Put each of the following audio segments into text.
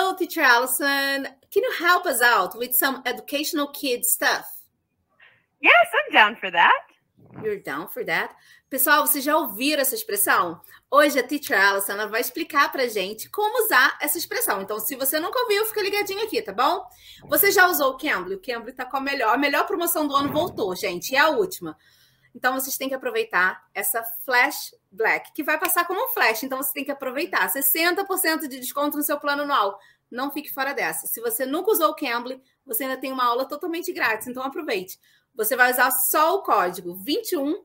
So, teacher Allison, can you help us out with some educational kid stuff? Yes, I'm down for that. You're down for that? Pessoal, vocês já ouviram essa expressão? Hoje a Teacher Allison ela vai explicar pra gente como usar essa expressão. Então, se você nunca ouviu, fica ligadinho aqui, tá bom? Você já usou o Cambly? O Cambly tá com a melhor, a melhor promoção do ano voltou, gente, e é a última. Então, vocês têm que aproveitar essa Flash Black, que vai passar como um flash. Então, você tem que aproveitar. 60% de desconto no seu plano anual. Não fique fora dessa. Se você nunca usou o Cambly, você ainda tem uma aula totalmente grátis. Então, aproveite. Você vai usar só o código 21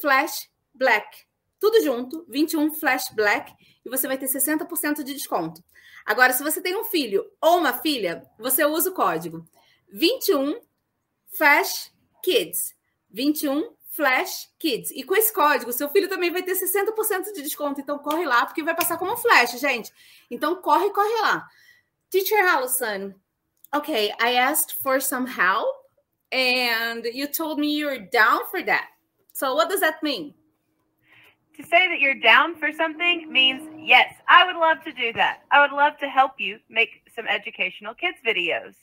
Flash Black. Tudo junto, 21 Flash Black, e você vai ter 60% de desconto. Agora, se você tem um filho ou uma filha, você usa o código 21 Flash Kids. 21 Flash Kids. E com esse código, seu filho também vai ter 60% de desconto. Então, corre lá, porque vai passar como flash, gente. Então, corre, corre lá. Teacher Allison, okay, I asked for some help, and you told me you're down for that. So, what does that mean? To say that you're down for something means, yes, I would love to do that. I would love to help you make some educational kids videos.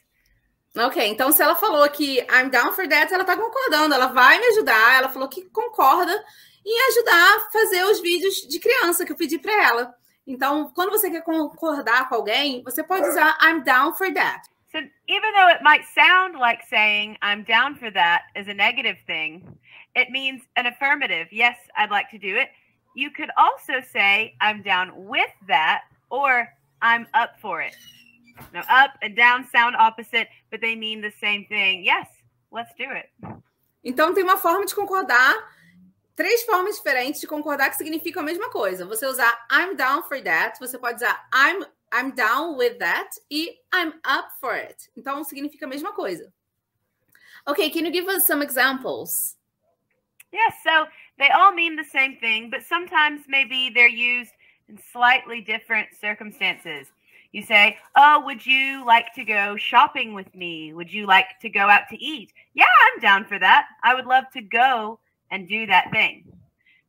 Ok, então se ela falou que I'm down for that, ela tá concordando, ela vai me ajudar, ela falou que concorda em ajudar a fazer os vídeos de criança que eu pedi para ela. Então, quando você quer concordar com alguém, você pode usar I'm down for that. So even though it might sound like saying I'm down for that is a negative thing, it means an affirmative. Yes, I'd like to do it. You could also say I'm down with that or I'm up for it. Now, up and down sound opposite, but they mean the same thing. Yes, let's do it. Então, tem uma forma de concordar, três formas diferentes de concordar que significam a mesma coisa. Você usar I'm down for that, você pode usar I'm, I'm down with that e I'm up for it. Então, significa a mesma coisa. Okay, can you give us some examples? Yes, so they all mean the same thing, but sometimes maybe they're used in slightly different circumstances. You say, Oh, would you like to go shopping with me? Would you like to go out to eat? Yeah, I'm down for that. I would love to go and do that thing.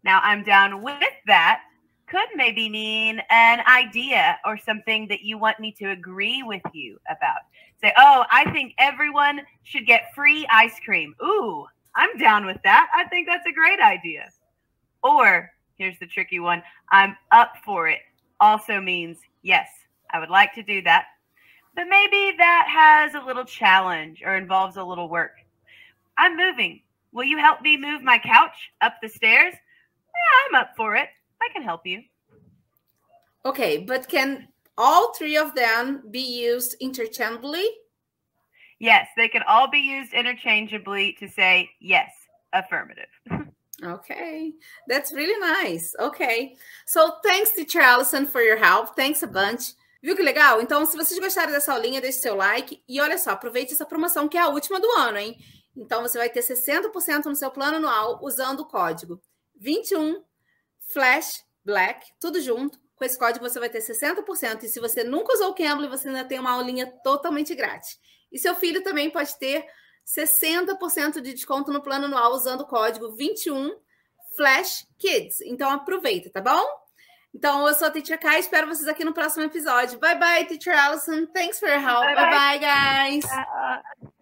Now, I'm down with that could maybe mean an idea or something that you want me to agree with you about. Say, Oh, I think everyone should get free ice cream. Ooh, I'm down with that. I think that's a great idea. Or here's the tricky one I'm up for it also means yes, I would like to do that. But maybe that has a little challenge or involves a little work. I'm moving. Will you help me move my couch up the stairs? Yeah, I'm up for it. I can help you. Okay, but can all three of them be used interchangeably? Yes, they can all be used interchangeably to say yes, affirmative. Okay, that's really nice. Okay, so thanks, Teacher Allison, for your help. Thanks a bunch. Viu que legal? Então, se vocês gostaram dessa aulinha, deixe seu like. E olha só, aproveite essa promoção que é a última do ano, hein? Então, você vai ter 60% no seu plano anual usando o código 21 Flash Black, tudo junto. Com esse código você vai ter 60%. E se você nunca usou o Cambly, você ainda tem uma aulinha totalmente grátis. E seu filho também pode ter 60% de desconto no plano anual usando o código 21 Flash Kids. Então aproveita, tá bom? Então, eu sou a Teacher Kai, espero vocês aqui no próximo episódio. Bye bye, Teacher Allison. Thanks for your help. Bye bye, bye, bye guys.